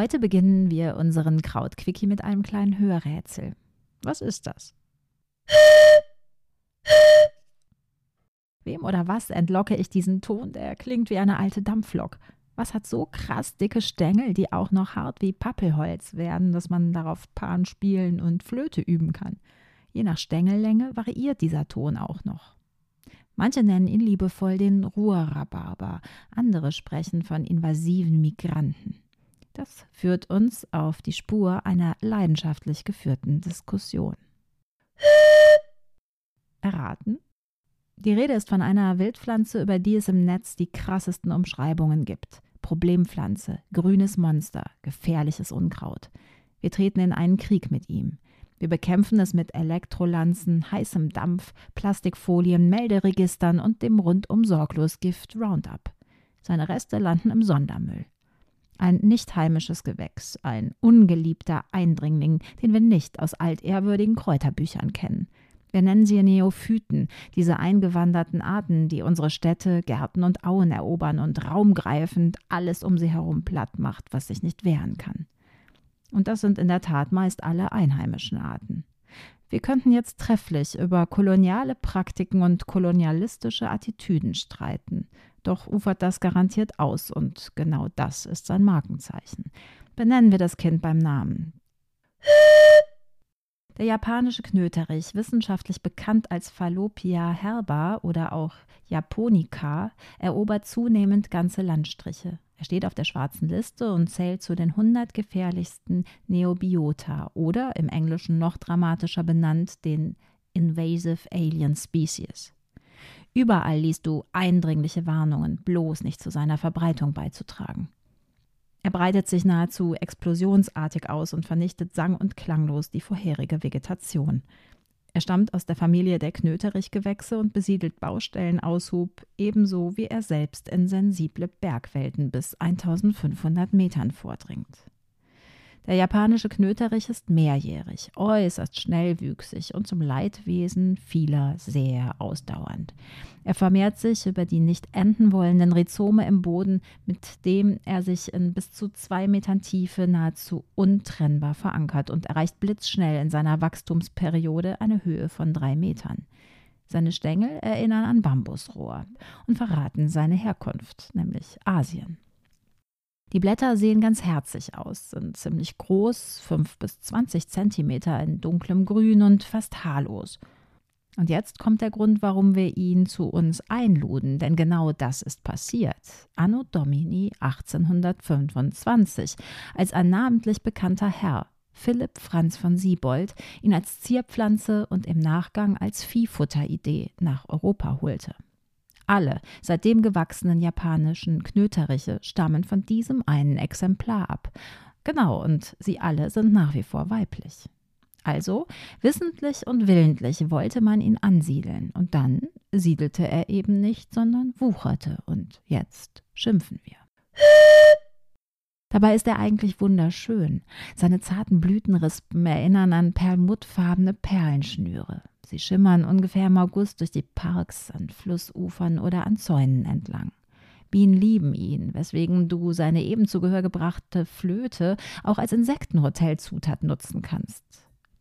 Heute beginnen wir unseren Krautquickie mit einem kleinen Hörrätsel. Was ist das? Wem oder was entlocke ich diesen Ton? Der klingt wie eine alte Dampflok. Was hat so krass dicke Stängel, die auch noch hart wie Pappelholz werden, dass man darauf Pan spielen und Flöte üben kann? Je nach Stängellänge variiert dieser Ton auch noch. Manche nennen ihn liebevoll den Ruhrrhabarber, andere sprechen von invasiven Migranten. Das führt uns auf die Spur einer leidenschaftlich geführten Diskussion. Erraten? Die Rede ist von einer Wildpflanze, über die es im Netz die krassesten Umschreibungen gibt. Problempflanze, grünes Monster, gefährliches Unkraut. Wir treten in einen Krieg mit ihm. Wir bekämpfen es mit Elektrolanzen, heißem Dampf, Plastikfolien, Melderegistern und dem rundum sorglos Gift Roundup. Seine Reste landen im Sondermüll. Ein nicht heimisches Gewächs, ein ungeliebter Eindringling, den wir nicht aus altehrwürdigen Kräuterbüchern kennen. Wir nennen sie Neophyten, diese eingewanderten Arten, die unsere Städte, Gärten und Auen erobern und raumgreifend alles um sie herum platt macht, was sich nicht wehren kann. Und das sind in der Tat meist alle einheimischen Arten. Wir könnten jetzt trefflich über koloniale Praktiken und kolonialistische Attitüden streiten. Doch ufert das garantiert aus und genau das ist sein Markenzeichen. Benennen wir das Kind beim Namen. Der japanische Knöterich, wissenschaftlich bekannt als Fallopia herba oder auch Japonica, erobert zunehmend ganze Landstriche. Er steht auf der schwarzen Liste und zählt zu den 100 gefährlichsten Neobiota oder im Englischen noch dramatischer benannt den Invasive Alien Species. Überall liest du eindringliche Warnungen, bloß nicht zu seiner Verbreitung beizutragen. Er breitet sich nahezu explosionsartig aus und vernichtet sang- und klanglos die vorherige Vegetation. Er stammt aus der Familie der Knöterichgewächse und besiedelt Baustellenaushub, ebenso wie er selbst in sensible Bergwelten bis 1500 Metern vordringt. Der japanische Knöterich ist mehrjährig, äußerst schnellwüchsig und zum Leidwesen vieler sehr ausdauernd. Er vermehrt sich über die nicht enden wollenden Rhizome im Boden, mit dem er sich in bis zu zwei Metern Tiefe nahezu untrennbar verankert und erreicht blitzschnell in seiner Wachstumsperiode eine Höhe von drei Metern. Seine Stängel erinnern an Bambusrohr und verraten seine Herkunft, nämlich Asien. Die Blätter sehen ganz herzig aus, sind ziemlich groß, 5 bis 20 Zentimeter in dunklem Grün und fast haarlos. Und jetzt kommt der Grund, warum wir ihn zu uns einluden, denn genau das ist passiert. Anno Domini 1825, als ein namentlich bekannter Herr, Philipp Franz von Siebold, ihn als Zierpflanze und im Nachgang als Viehfutteridee nach Europa holte. Alle seitdem gewachsenen japanischen Knöteriche stammen von diesem einen Exemplar ab. Genau, und sie alle sind nach wie vor weiblich. Also, wissentlich und willentlich wollte man ihn ansiedeln, und dann siedelte er eben nicht, sondern wucherte, und jetzt schimpfen wir. Dabei ist er eigentlich wunderschön. Seine zarten Blütenrispen erinnern an perlmuttfarbene Perlenschnüre. Sie schimmern ungefähr im August durch die Parks, an Flussufern oder an Zäunen entlang. Bienen lieben ihn, weswegen du seine eben zu Gehör gebrachte Flöte auch als Insektenhotelzutat nutzen kannst.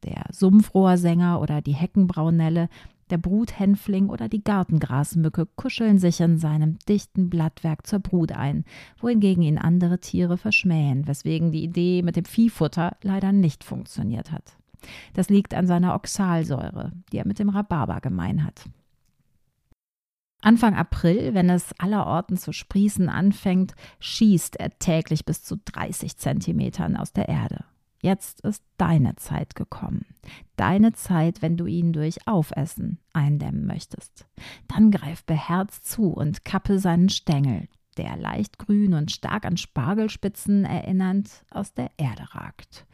Der Sumpfrohrsänger oder die Heckenbraunelle, der Bruthänfling oder die Gartengrasmücke kuscheln sich in seinem dichten Blattwerk zur Brut ein, wohingegen ihn andere Tiere verschmähen, weswegen die Idee mit dem Viehfutter leider nicht funktioniert hat. Das liegt an seiner Oxalsäure, die er mit dem Rhabarber gemein hat. Anfang April, wenn es allerorten zu sprießen anfängt, schießt er täglich bis zu 30 Zentimetern aus der Erde. Jetzt ist deine Zeit gekommen. Deine Zeit, wenn du ihn durch Aufessen eindämmen möchtest. Dann greif beherzt zu und kappe seinen Stängel, der leicht grün und stark an Spargelspitzen erinnernd aus der Erde ragt.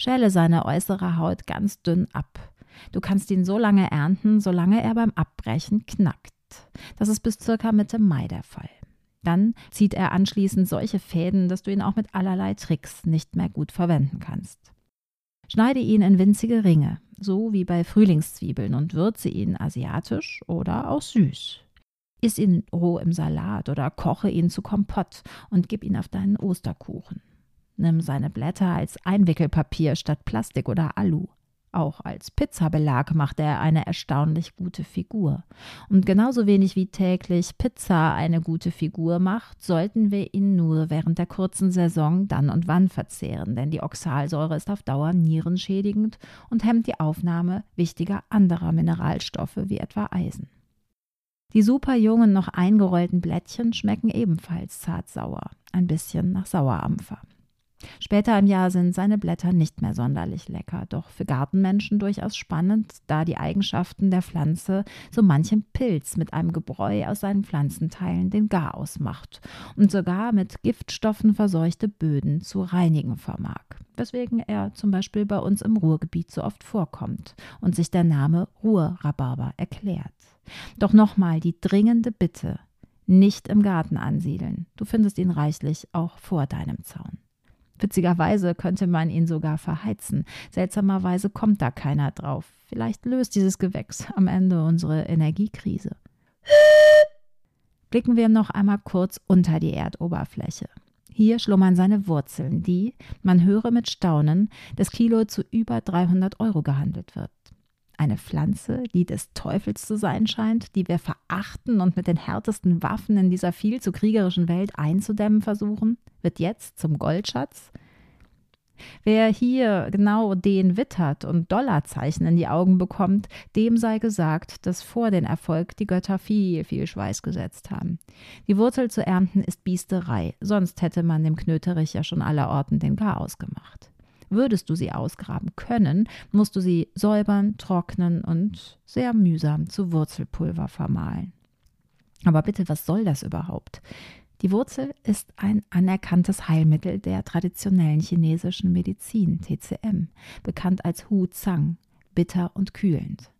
Schäle seine äußere Haut ganz dünn ab. Du kannst ihn so lange ernten, solange er beim Abbrechen knackt. Das ist bis circa Mitte Mai der Fall. Dann zieht er anschließend solche Fäden, dass du ihn auch mit allerlei Tricks nicht mehr gut verwenden kannst. Schneide ihn in winzige Ringe, so wie bei Frühlingszwiebeln, und würze ihn asiatisch oder auch süß. Iss ihn roh im Salat oder koche ihn zu Kompott und gib ihn auf deinen Osterkuchen. Nimm seine Blätter als Einwickelpapier statt Plastik oder Alu. Auch als Pizzabelag macht er eine erstaunlich gute Figur. Und genauso wenig wie täglich Pizza eine gute Figur macht, sollten wir ihn nur während der kurzen Saison dann und wann verzehren, denn die Oxalsäure ist auf Dauer nierenschädigend und hemmt die Aufnahme wichtiger anderer Mineralstoffe wie etwa Eisen. Die super jungen, noch eingerollten Blättchen schmecken ebenfalls zart sauer, ein bisschen nach Sauerampfer. Später im Jahr sind seine Blätter nicht mehr sonderlich lecker, doch für Gartenmenschen durchaus spannend, da die Eigenschaften der Pflanze so manchem Pilz mit einem Gebräu aus seinen Pflanzenteilen den Garaus macht und sogar mit Giftstoffen verseuchte Böden zu reinigen vermag, weswegen er zum Beispiel bei uns im Ruhrgebiet so oft vorkommt und sich der Name Ruhrrhabarber erklärt. Doch nochmal die dringende Bitte, nicht im Garten ansiedeln. Du findest ihn reichlich auch vor deinem Zaun. Witzigerweise könnte man ihn sogar verheizen. Seltsamerweise kommt da keiner drauf. Vielleicht löst dieses Gewächs am Ende unsere Energiekrise. Blicken wir noch einmal kurz unter die Erdoberfläche. Hier schlummern seine Wurzeln, die, man höre mit Staunen, das Kilo zu über 300 Euro gehandelt wird. Eine Pflanze, die des Teufels zu sein scheint, die wir verachten und mit den härtesten Waffen in dieser viel zu kriegerischen Welt einzudämmen versuchen, wird jetzt zum Goldschatz? Wer hier genau den wittert und Dollarzeichen in die Augen bekommt, dem sei gesagt, dass vor den Erfolg die Götter viel, viel Schweiß gesetzt haben. Die Wurzel zu ernten ist Biesterei, sonst hätte man dem Knöterich ja schon allerorten den Garaus gemacht. Würdest du sie ausgraben können, musst du sie säubern, trocknen und sehr mühsam zu Wurzelpulver vermahlen. Aber bitte, was soll das überhaupt? Die Wurzel ist ein anerkanntes Heilmittel der traditionellen chinesischen Medizin, TCM, bekannt als Hu Zang, bitter und kühlend.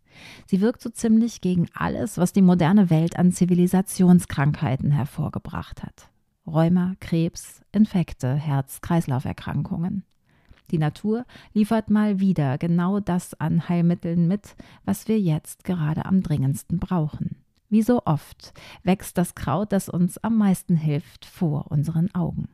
Sie wirkt so ziemlich gegen alles, was die moderne Welt an Zivilisationskrankheiten hervorgebracht hat. Rheuma, Krebs, Infekte, Herz-Kreislauf-Erkrankungen. Die Natur liefert mal wieder genau das an Heilmitteln mit, was wir jetzt gerade am dringendsten brauchen. Wie so oft wächst das Kraut, das uns am meisten hilft, vor unseren Augen.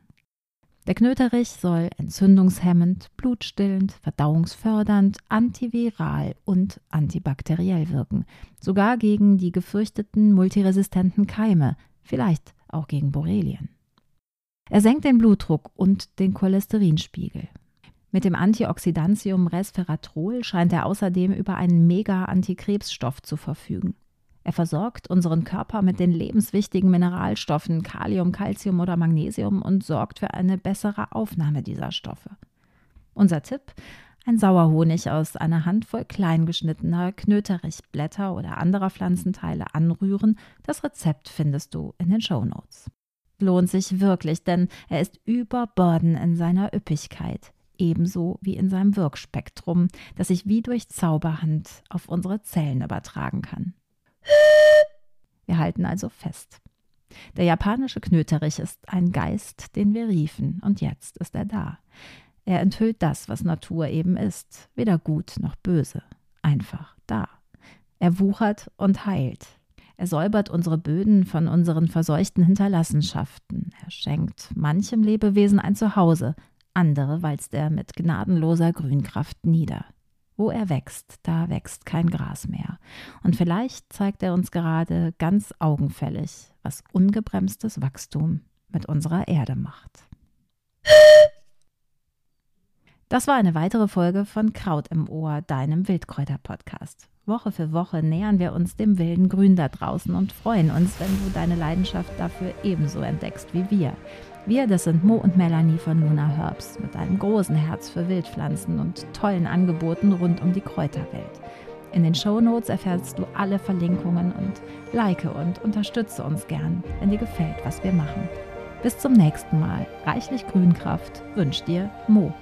Der Knöterich soll entzündungshemmend, blutstillend, verdauungsfördernd, antiviral und antibakteriell wirken, sogar gegen die gefürchteten multiresistenten Keime, vielleicht auch gegen Borrelien. Er senkt den Blutdruck und den Cholesterinspiegel. Mit dem Antioxidantium Resveratrol scheint er außerdem über einen Mega-Antikrebsstoff zu verfügen. Er versorgt unseren Körper mit den lebenswichtigen Mineralstoffen Kalium, Calcium oder Magnesium und sorgt für eine bessere Aufnahme dieser Stoffe. Unser Tipp: ein Sauerhonig aus einer Handvoll kleingeschnittener Knöterichblätter oder anderer Pflanzenteile anrühren. Das Rezept findest du in den Show Notes. Lohnt sich wirklich, denn er ist überborden in seiner Üppigkeit, ebenso wie in seinem Wirkspektrum, das sich wie durch Zauberhand auf unsere Zellen übertragen kann. Wir halten also fest. Der japanische Knöterich ist ein Geist, den wir riefen, und jetzt ist er da. Er enthüllt das, was Natur eben ist, weder gut noch böse, einfach da. Er wuchert und heilt. Er säubert unsere Böden von unseren verseuchten Hinterlassenschaften. Er schenkt manchem Lebewesen ein Zuhause, andere walzt er mit gnadenloser Grünkraft nieder. Wo er wächst, da wächst kein Gras mehr. Und vielleicht zeigt er uns gerade ganz augenfällig, was ungebremstes Wachstum mit unserer Erde macht. Das war eine weitere Folge von Kraut im Ohr, deinem Wildkräuter-Podcast. Woche für Woche nähern wir uns dem wilden Grün da draußen und freuen uns, wenn du deine Leidenschaft dafür ebenso entdeckst wie wir. Wir, das sind Mo und Melanie von Luna Herbs mit einem großen Herz für Wildpflanzen und tollen Angeboten rund um die Kräuterwelt. In den Shownotes erfährst du alle Verlinkungen und like und unterstütze uns gern, wenn dir gefällt, was wir machen. Bis zum nächsten Mal. Reichlich Grünkraft wünscht dir Mo.